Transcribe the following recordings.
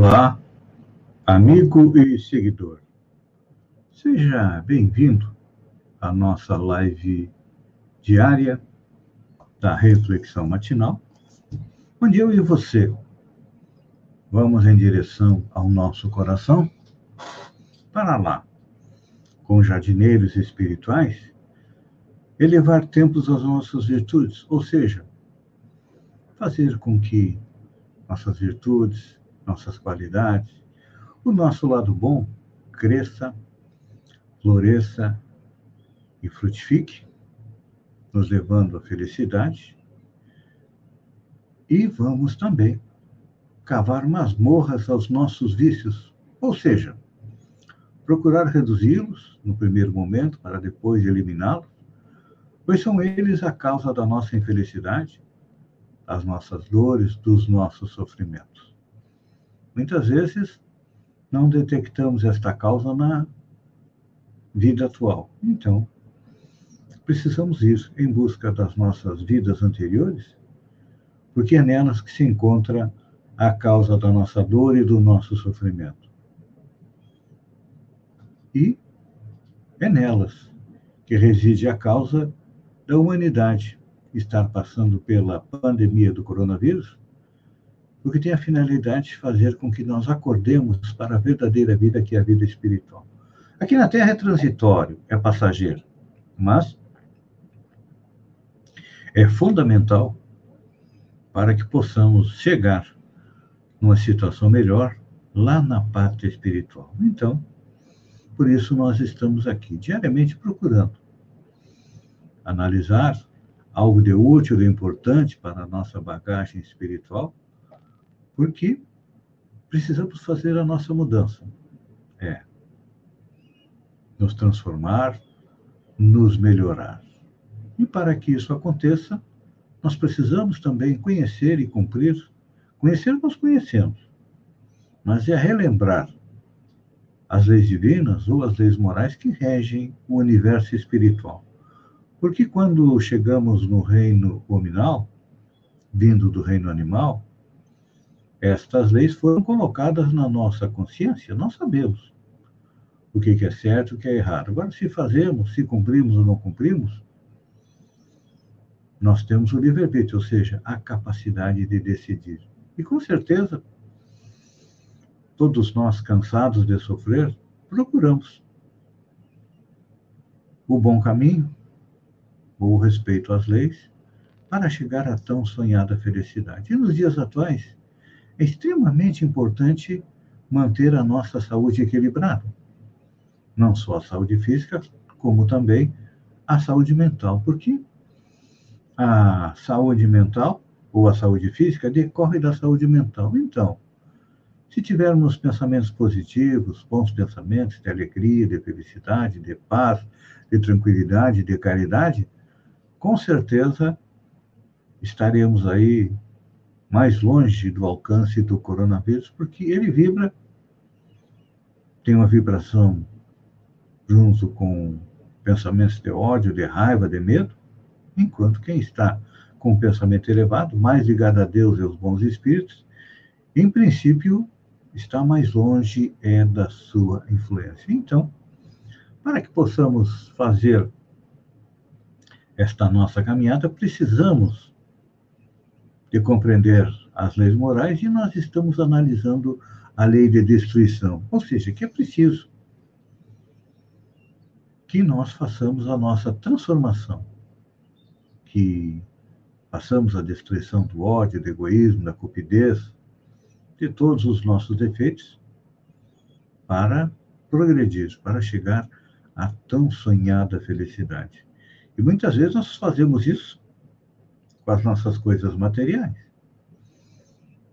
Olá, amigo e seguidor. Seja bem-vindo à nossa live diária da reflexão matinal, onde eu e você vamos em direção ao nosso coração para lá, com jardineiros espirituais, elevar templos às nossas virtudes, ou seja, fazer com que nossas virtudes, nossas qualidades, o nosso lado bom cresça, floresça e frutifique, nos levando à felicidade. E vamos também cavar masmorras aos nossos vícios, ou seja, procurar reduzi-los no primeiro momento para depois eliminá-los, pois são eles a causa da nossa infelicidade, das nossas dores, dos nossos sofrimentos. Muitas vezes não detectamos esta causa na vida atual. Então, precisamos ir em busca das nossas vidas anteriores, porque é nelas que se encontra a causa da nossa dor e do nosso sofrimento. E é nelas que reside a causa da humanidade estar passando pela pandemia do coronavírus porque tem a finalidade de fazer com que nós acordemos para a verdadeira vida, que é a vida espiritual. Aqui na Terra é transitório, é passageiro, mas é fundamental para que possamos chegar numa situação melhor lá na pátria espiritual. Então, por isso nós estamos aqui diariamente procurando analisar algo de útil, de importante para a nossa bagagem espiritual porque precisamos fazer a nossa mudança. É. Nos transformar, nos melhorar. E para que isso aconteça, nós precisamos também conhecer e cumprir. Conhecer, nós conhecemos. Mas é relembrar as leis divinas ou as leis morais que regem o universo espiritual. Porque quando chegamos no reino hominal, vindo do reino animal, estas leis foram colocadas na nossa consciência, nós sabemos o que é certo e o que é errado. Agora, se fazemos, se cumprimos ou não cumprimos, nós temos o livre-arbítrio, ou seja, a capacidade de decidir. E com certeza, todos nós cansados de sofrer, procuramos o bom caminho, ou o respeito às leis, para chegar à tão sonhada felicidade. E nos dias atuais, é extremamente importante manter a nossa saúde equilibrada. Não só a saúde física, como também a saúde mental, porque a saúde mental ou a saúde física decorre da saúde mental. Então, se tivermos pensamentos positivos, bons pensamentos de alegria, de felicidade, de paz, de tranquilidade, de caridade, com certeza estaremos aí mais longe do alcance do coronavírus, porque ele vibra, tem uma vibração junto com pensamentos de ódio, de raiva, de medo, enquanto quem está com o pensamento elevado, mais ligado a Deus e aos bons espíritos, em princípio está mais longe é da sua influência. Então, para que possamos fazer esta nossa caminhada, precisamos de compreender as leis morais e nós estamos analisando a lei de destruição. Ou seja, que é preciso que nós façamos a nossa transformação, que façamos a destruição do ódio, do egoísmo, da cupidez, de todos os nossos defeitos, para progredir, para chegar à tão sonhada felicidade. E muitas vezes nós fazemos isso com as nossas coisas materiais.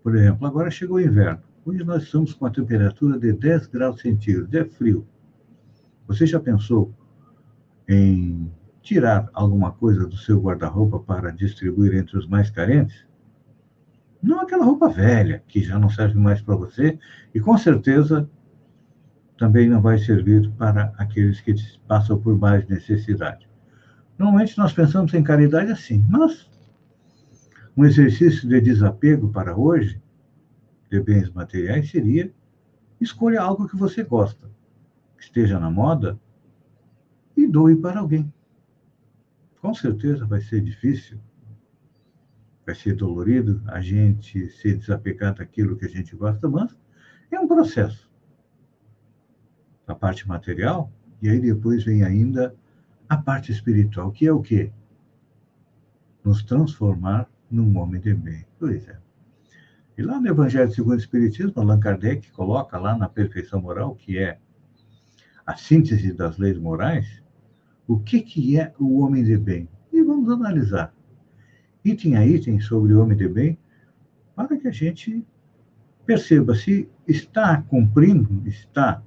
Por exemplo, agora chegou o inverno. Hoje nós estamos com a temperatura de 10 graus centígrados, é frio. Você já pensou em tirar alguma coisa do seu guarda-roupa para distribuir entre os mais carentes? Não aquela roupa velha, que já não serve mais para você, e com certeza também não vai servir para aqueles que passam por mais necessidade. Normalmente nós pensamos em caridade assim, mas um exercício de desapego para hoje de bens materiais seria escolha algo que você gosta, que esteja na moda, e doe para alguém. Com certeza vai ser difícil, vai ser dolorido a gente se desapegar daquilo que a gente gosta, mas é um processo. A parte material, e aí depois vem ainda a parte espiritual, que é o quê? Nos transformar num homem de bem. Pois é. E lá no Evangelho segundo o Espiritismo, Allan Kardec coloca lá na perfeição moral, que é a síntese das leis morais, o que, que é o homem de bem. E vamos analisar, item a item, sobre o homem de bem, para que a gente perceba se está cumprindo, está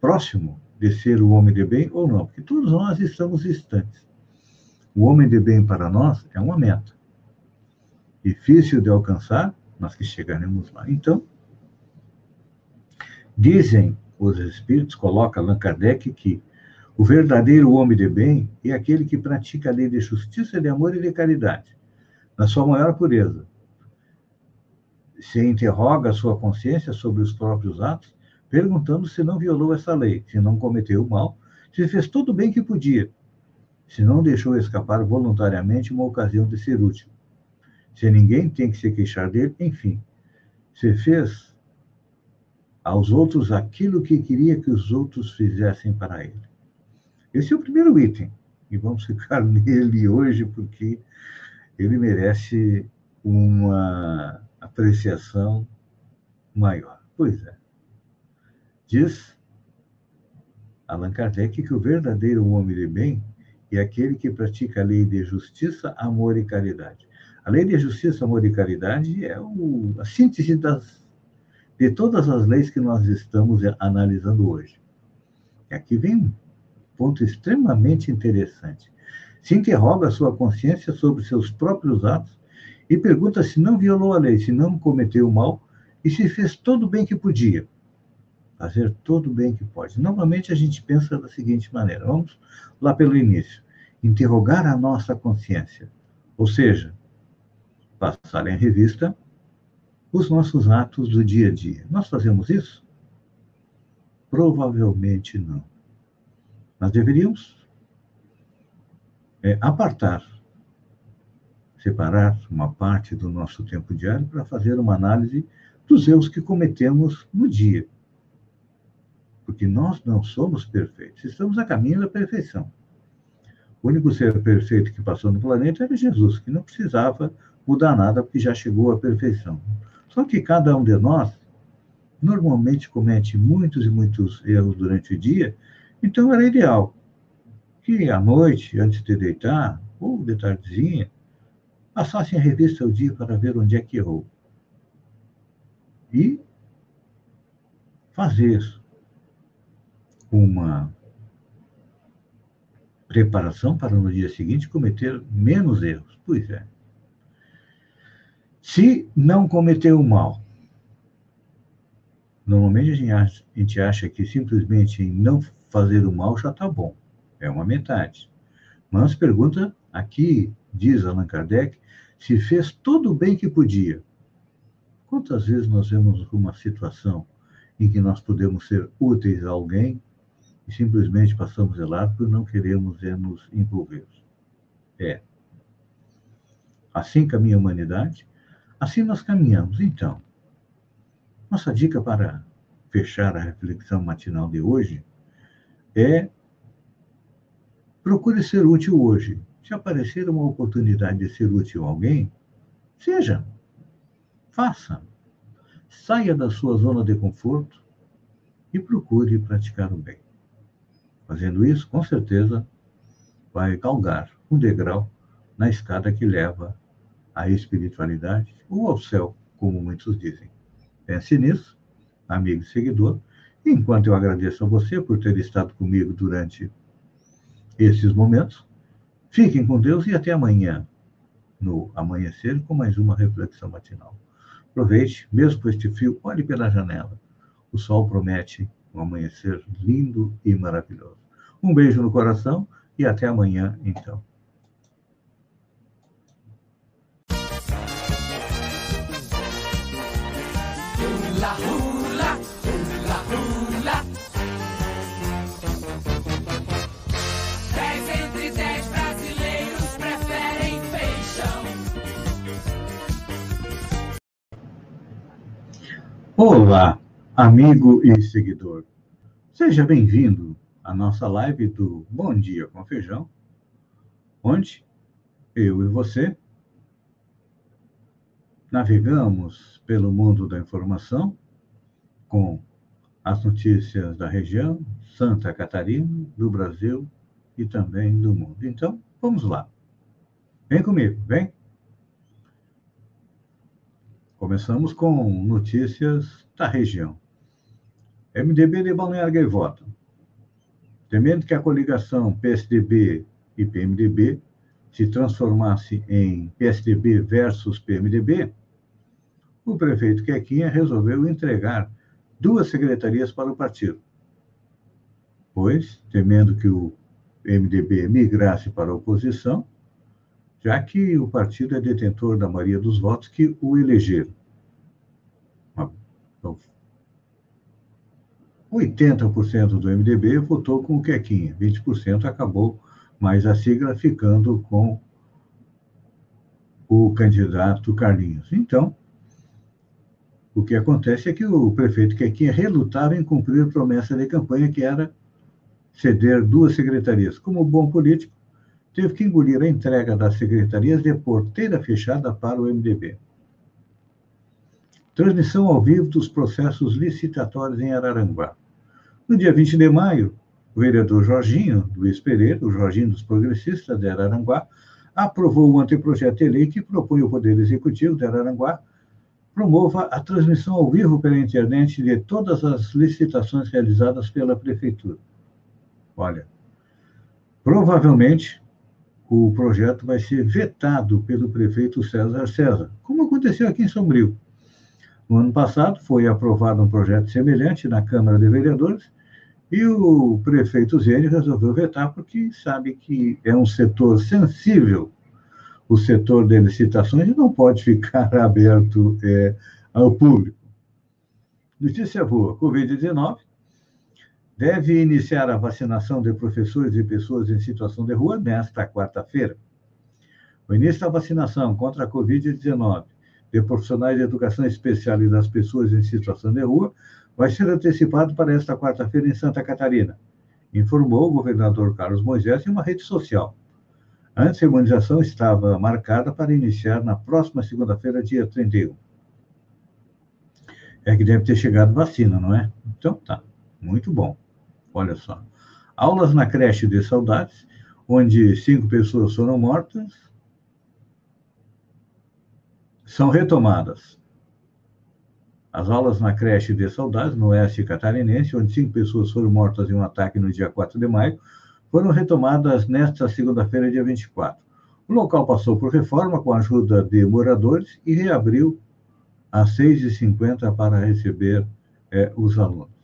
próximo de ser o homem de bem ou não, porque todos nós estamos distantes. O homem de bem para nós é uma meta. Difícil de alcançar, mas que chegaremos lá. Então, dizem os espíritos, coloca Allan Kardec, que o verdadeiro homem de bem é aquele que pratica a lei de justiça, de amor e de caridade, na sua maior pureza. Se interroga a sua consciência sobre os próprios atos, perguntando se não violou essa lei, se não cometeu mal, se fez tudo o bem que podia, se não deixou escapar voluntariamente uma ocasião de ser útil, se ninguém tem que se queixar dele, enfim, se fez aos outros aquilo que queria que os outros fizessem para ele. Esse é o primeiro item, e vamos ficar nele hoje porque ele merece uma apreciação maior. Pois é. Diz Allan Kardec que o verdadeiro homem de bem é aquele que pratica a lei de justiça, amor e caridade. A lei de justiça, amor e caridade é o, a síntese das, de todas as leis que nós estamos analisando hoje. E aqui vem um ponto extremamente interessante. Se interroga a sua consciência sobre seus próprios atos e pergunta se não violou a lei, se não cometeu mal e se fez todo o bem que podia fazer todo o bem que pode. Normalmente a gente pensa da seguinte maneira: vamos lá pelo início. Interrogar a nossa consciência, ou seja, passar em revista os nossos atos do dia a dia. Nós fazemos isso? Provavelmente não. Nós deveríamos é, apartar, separar uma parte do nosso tempo diário para fazer uma análise dos erros que cometemos no dia porque nós não somos perfeitos, estamos a caminho da perfeição. O único ser perfeito que passou no planeta era Jesus, que não precisava mudar nada, porque já chegou à perfeição. Só que cada um de nós normalmente comete muitos e muitos erros durante o dia, então era ideal que à noite, antes de deitar, ou de tardezinha, passassem a revista o dia para ver onde é que errou. E fazer uma preparação para no dia seguinte cometer menos erros. Pois é. Se não cometeu mal, normalmente a gente, acha, a gente acha que simplesmente em não fazer o mal já está bom. É uma metade. Mas pergunta aqui, diz Allan Kardec, se fez todo o bem que podia. Quantas vezes nós vemos uma situação em que nós podemos ser úteis a alguém e simplesmente passamos de lado porque não queremos é nos envolver. É. Assim caminha a humanidade, assim nós caminhamos. Então, nossa dica para fechar a reflexão matinal de hoje é procure ser útil hoje. Se aparecer uma oportunidade de ser útil a alguém, seja, faça. Saia da sua zona de conforto e procure praticar o bem. Fazendo isso, com certeza, vai galgar um degrau na escada que leva à espiritualidade ou ao céu, como muitos dizem. Pense nisso, amigo e seguidor. Enquanto eu agradeço a você por ter estado comigo durante esses momentos, fiquem com Deus e até amanhã, no amanhecer, com mais uma reflexão matinal. Aproveite, mesmo com este fio, olhe pela janela. O sol promete um amanhecer lindo e maravilhoso. Um beijo no coração e até amanhã, então. Olá, amigo e seguidor. Seja bem-vindo à nossa live do Bom Dia com Feijão, onde eu e você navegamos pelo mundo da informação com as notícias da região, Santa Catarina, do Brasil e também do mundo. Então, vamos lá. Vem comigo, vem. Começamos com notícias da região. MDB de Balneário Gaivota. Temendo que a coligação PSDB e PMDB se transformasse em PSDB versus PMDB, o prefeito Quequinha resolveu entregar duas secretarias para o partido. Pois, temendo que o MDB migrasse para a oposição, já que o partido é detentor da maioria dos votos que o elegeram. 80% do MDB votou com o Quequinha, 20% acabou, mas a sigla ficando com o candidato Carlinhos. Então, o que acontece é que o prefeito Quequinha relutava em cumprir a promessa de campanha, que era ceder duas secretarias. Como bom político, teve que engolir a entrega das secretarias de porteira fechada para o MDB. Transmissão ao vivo dos processos licitatórios em Araranguá. No dia 20 de maio, o vereador Jorginho Luiz Pereira, o Jorginho dos Progressistas de Araranguá, aprovou o anteprojeto de lei que propõe ao Poder Executivo de Araranguá promova a transmissão ao vivo pela internet de todas as licitações realizadas pela Prefeitura. Olha, provavelmente o projeto vai ser vetado pelo prefeito César César, como aconteceu aqui em Sombrio. No ano passado, foi aprovado um projeto semelhante na Câmara de Vereadores e o prefeito Zene resolveu vetar porque sabe que é um setor sensível, o setor de licitações, e não pode ficar aberto é, ao público. Notícia boa: Covid-19 deve iniciar a vacinação de professores e pessoas em situação de rua nesta quarta-feira. O início da vacinação contra a Covid-19 de profissionais de educação especial e das pessoas em situação de rua vai ser antecipado para esta quarta-feira em Santa Catarina, informou o governador Carlos Moisés em uma rede social. Antes, a imunização estava marcada para iniciar na próxima segunda-feira, dia 31. É que deve ter chegado vacina, não é? Então, tá. Muito bom. Olha só. Aulas na creche de saudades, onde cinco pessoas foram mortas, são retomadas. As aulas na creche de saudades, no oeste catarinense, onde cinco pessoas foram mortas em um ataque no dia 4 de maio, foram retomadas nesta segunda-feira, dia 24. O local passou por reforma com a ajuda de moradores e reabriu às 6h50 para receber é, os alunos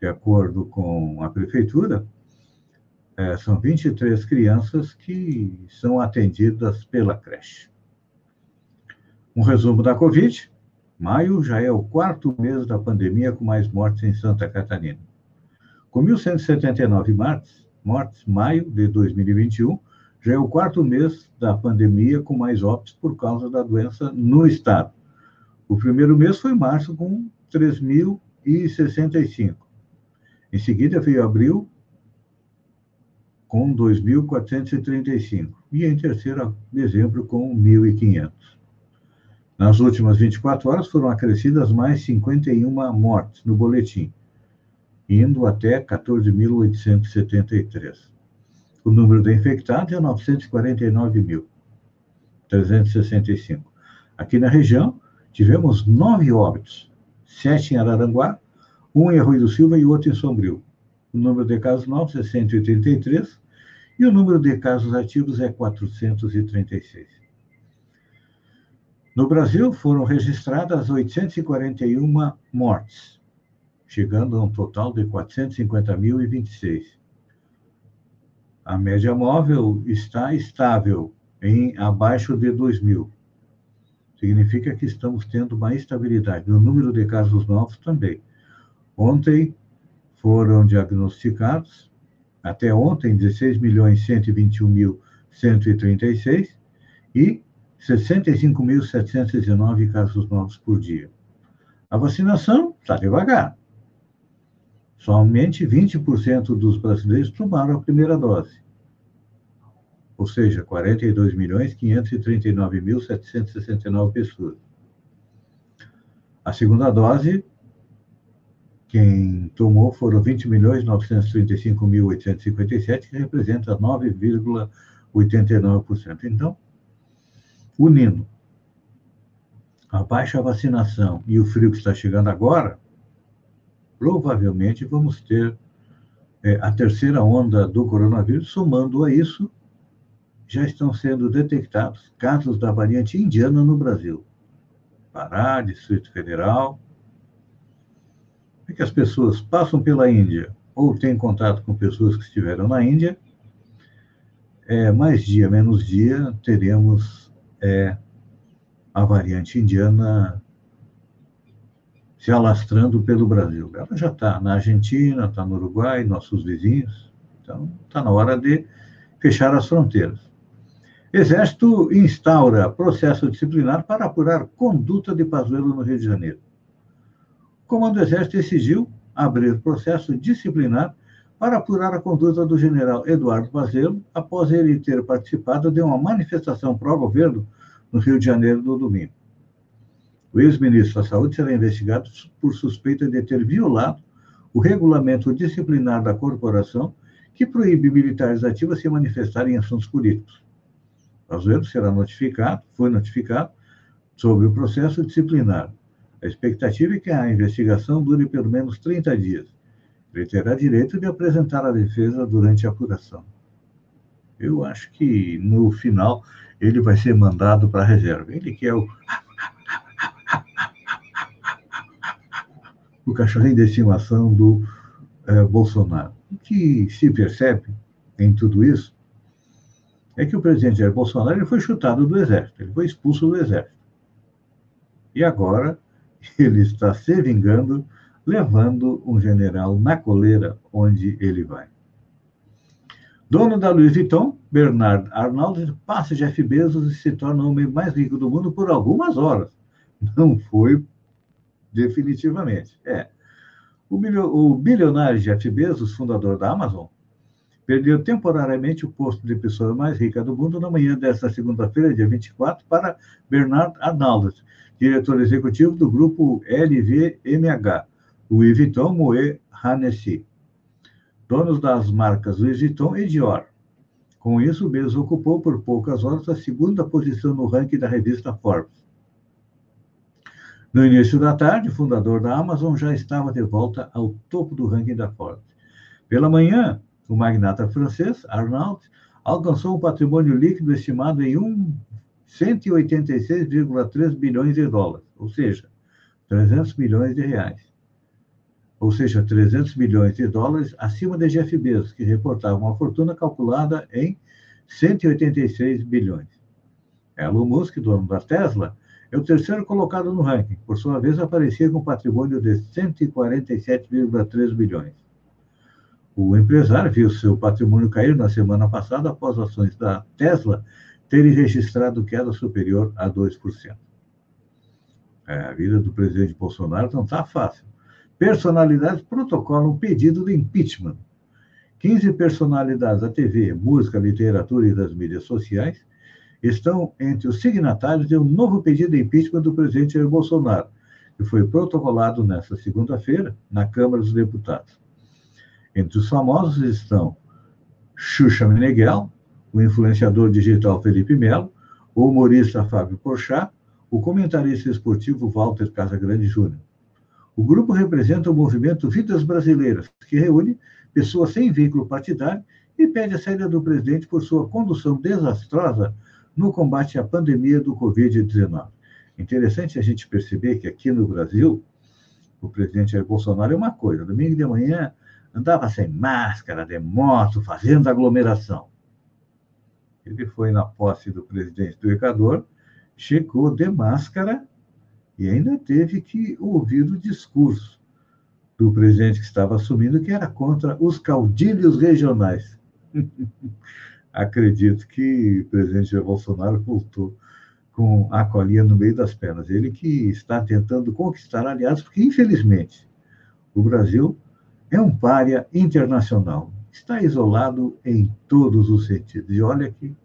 de acordo com a prefeitura, é, são 23 crianças que são atendidas pela creche. Um resumo da Covid: maio já é o quarto mês da pandemia com mais mortes em Santa Catarina. Com 1.179 mortes, mortes, maio de 2021 já é o quarto mês da pandemia com mais óbitos por causa da doença no estado. O primeiro mês foi março, com 3.065. Em seguida veio abril, com 2.435. E em terceiro, dezembro, com 1.500. Nas últimas 24 horas foram acrescidas mais 51 mortes no boletim, indo até 14.873. O número de infectados é 949.365. Aqui na região, tivemos nove óbitos, sete em Araranguá, um em Arroio do Silva e outro em Sombrio. O número de casos novos é 183 e o número de casos ativos é 436. No Brasil, foram registradas 841 mortes, chegando a um total de 450.026. A média móvel está estável em abaixo de 2.000. significa que estamos tendo uma estabilidade no número de casos novos também. Ontem foram diagnosticados, até ontem, 16.121.136 e 65.719 casos novos por dia. A vacinação está devagar. Somente 20% dos brasileiros tomaram a primeira dose. Ou seja, 42.539.769 pessoas. A segunda dose, quem tomou foram 20.935.857, que representa 9,89%. Então, unindo a baixa vacinação e o frio que está chegando agora, provavelmente vamos ter é, a terceira onda do coronavírus. Somando a isso, já estão sendo detectados casos da variante indiana no Brasil. Pará, Distrito Federal. É que as pessoas passam pela Índia ou têm contato com pessoas que estiveram na Índia, é, mais dia, menos dia, teremos é, a variante indiana se alastrando pelo Brasil. Ela já está na Argentina, está no Uruguai, nossos vizinhos. Então, está na hora de fechar as fronteiras. Exército instaura processo disciplinar para apurar conduta de Pazuello no Rio de Janeiro. O Comando do Exército decidiu abrir processo disciplinar para apurar a conduta do general Eduardo Pazuello após ele ter participado de uma manifestação pró-governo no Rio de Janeiro no domingo. O ex-ministro da Saúde será investigado por suspeita de ter violado o regulamento disciplinar da corporação que proíbe militares ativos se manifestarem em assuntos políticos. Pazuello será notificado, foi notificado sobre o processo disciplinar. A expectativa é que a investigação dure pelo menos 30 dias. Ele terá direito de apresentar a defesa durante a apuração. Eu acho que, no final, ele vai ser mandado para a reserva. Ele que é o. o cachorrinho de estimação do eh, Bolsonaro. O que se percebe em tudo isso é que o presidente Jair Bolsonaro ele foi chutado do exército, ele foi expulso do exército. E agora ele está se vingando, levando um general na coleira onde ele vai. Dono da Louis Vuitton, Bernard Arnault, passa Jeff Bezos e se torna o homem mais rico do mundo por algumas horas. Não foi definitivamente. É. O bilionário Jeff Bezos, fundador da Amazon, perdeu temporariamente o posto de pessoa mais rica do mundo na manhã desta segunda-feira, dia 24, para Bernard Arnault, diretor executivo do grupo LVMH, Louis Vuitton Moet Hennessy donos das marcas Louis Vuitton e Dior. Com isso, Bezos ocupou por poucas horas a segunda posição no ranking da revista Forbes. No início da tarde, o fundador da Amazon já estava de volta ao topo do ranking da Forbes. Pela manhã, o magnata francês, Arnault, alcançou um patrimônio líquido estimado em 186,3 bilhões de dólares, ou seja, 300 milhões de reais ou seja, 300 milhões de dólares acima de Jeff Bezos, que reportava uma fortuna calculada em 186 bilhões. Elon Musk, dono da Tesla, é o terceiro colocado no ranking, por sua vez aparecia com patrimônio de 147,3 bilhões. O empresário viu seu patrimônio cair na semana passada após ações da Tesla terem registrado queda superior a 2%. É, a vida do presidente Bolsonaro não está fácil personalidades protocolam um pedido de impeachment. 15 personalidades da TV, música, literatura e das mídias sociais estão entre os signatários de um novo pedido de impeachment do presidente Jair Bolsonaro, que foi protocolado nesta segunda-feira na Câmara dos Deputados. Entre os famosos estão Xuxa Meneghel, o influenciador digital Felipe Melo, o humorista Fábio Porchat, o comentarista esportivo Walter Casagrande Júnior. O grupo representa o movimento Vidas Brasileiras, que reúne pessoas sem vínculo partidário e pede a saída do presidente por sua condução desastrosa no combate à pandemia do Covid-19. Interessante a gente perceber que aqui no Brasil, o presidente Jair Bolsonaro é uma coisa, domingo de manhã andava sem máscara, de moto, fazendo aglomeração. Ele foi na posse do presidente do Equador checou de máscara e ainda teve que ouvir o discurso do presidente que estava assumindo, que era contra os caudilhos regionais. Acredito que o presidente Jair Bolsonaro voltou com a colinha no meio das pernas. Ele que está tentando conquistar aliados, porque, infelizmente, o Brasil é um párea internacional. Está isolado em todos os sentidos. E olha que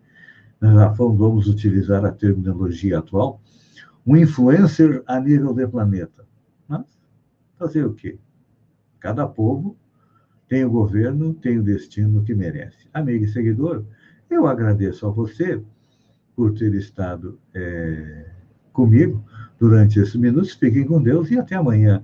já vamos utilizar a terminologia atual, um influencer a nível de planeta. Mas fazer o quê? Cada povo tem o governo, tem o destino que merece. Amigo e seguidor, eu agradeço a você por ter estado é, comigo durante esses minutos. Fiquem com Deus e até amanhã,